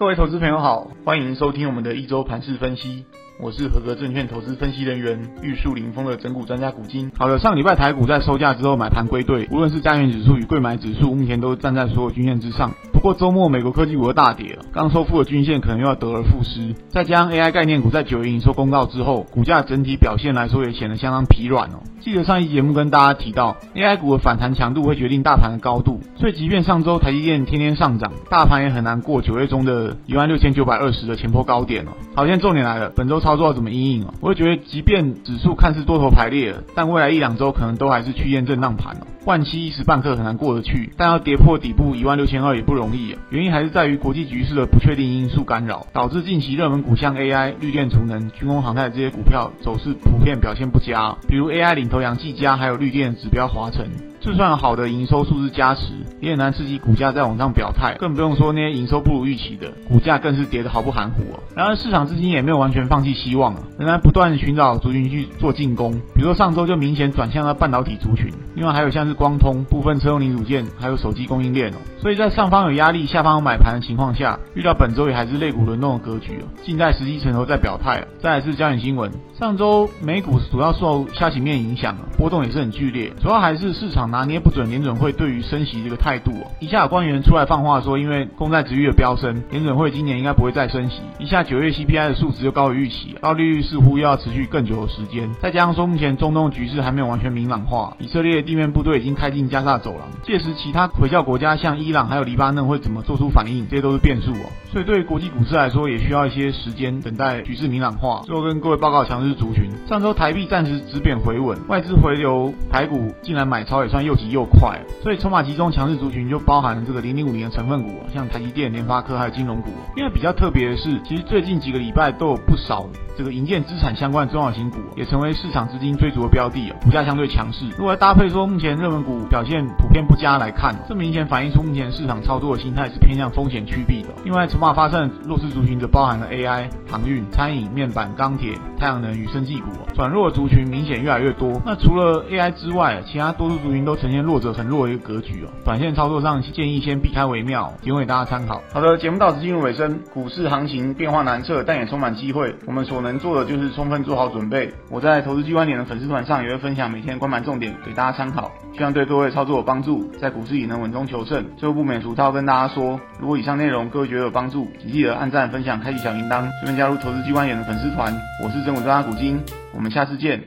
各位投资朋友好，欢迎收听我们的一周盘市分析。我是合格证券投资分析人员玉树临风的整股专家古今。好的，上礼拜台股在收价之后买盘归队，无论是加权指数与贵买指数，目前都站在所有均线之上。不过周末美国科技股的大跌了，刚收复的均线可能又要得而复失。再加上 AI 概念股在九月营收公告之后，股价整体表现来说也显得相当疲软哦。记得上一节目跟大家提到，AI 股的反弹强度会决定大盘的高度，所以即便上周台积电天天上涨，大盘也很难过九月中的一万六千九百二十的前波高点哦。好，现在重点来了，本周操作要怎么因应哦？我会觉得，即便指数看似多头排列，但未来一两周可能都还是区间震荡盘哦。换期一时半刻很难过得去，但要跌破底部一万六千二也不容易啊。原因还是在于国际局势的不确定因素干扰，导致近期热门股像 AI、绿电储能、军工航太这些股票走势普遍表现不佳。比如 AI 领头羊技嘉，还有绿电指标华晨。就算好的营收数字加持，也很难刺激股价再往上表态，更不用说那些营收不如预期的，股价更是跌得毫不含糊哦。然而市场资金也没有完全放弃希望啊，仍然不断寻找族群去做进攻，比如说上周就明显转向了半导体族群，另外还有像是光通、部分车用零组件，还有手机供应链哦。所以在上方有压力，下方有买盘的情况下，预料本周也还是类股轮动的格局哦，静待时机成熟再表态啊。再来是焦点新闻，上周美股主要受下行面影响，波动也是很剧烈，主要还是市场。拿捏不准联准会对于升息这个态度哦，一下有官员出来放话说，因为公债殖率的飙升，联准会今年应该不会再升息。一下九月 CPI 的数值又高于预期，高利率似乎又要持续更久的时间。再加上说目前中东局势还没有完全明朗化，以色列地面部队已经开进加沙走廊，届时其他回教国家像伊朗还有黎巴嫩会怎么做出反应，这些都是变数哦。所以对于国际股市来说，也需要一些时间等待局势明朗化。最后跟各位报告强势族群，上周台币暂时止贬回稳，外资回流台股竟然买超也算。又急又快，所以筹码集中强势族群就包含了这个零零五零的成分股，像台积电、联发科还有金融股。因为比较特别的是，其实最近几个礼拜都有不少这个营建资产相关的中小型股，也成为市场资金追逐的标的哦，股价相对强势。如果搭配说目前热门股表现普遍不佳来看，这明显反映出目前市场操作的心态是偏向风险趋避的。另外，筹码发散弱势族群则包含了 AI、航运、餐饮、面板、钢铁、太阳能与生技股，转弱族群明显越来越多。那除了 AI 之外，其他多数族群都呈现弱者很弱的一个格局哦，短线操作上建议先避开为妙，提供大家参考。好的，节目到此进入尾声，股市行情变化难测，但也充满机会。我们所我能做的就是充分做好准备。我在投资机关点的粉丝团上也会分享每天关盘重点给大家参考，希望对各位操作有帮助，在股市里能稳中求胜。最后不免俗套跟大家说，如果以上内容各位觉得有帮助，请记得按赞、分享、开启小铃铛，顺便加入投资机关点的粉丝团。我是真武专家古今，我们下次见。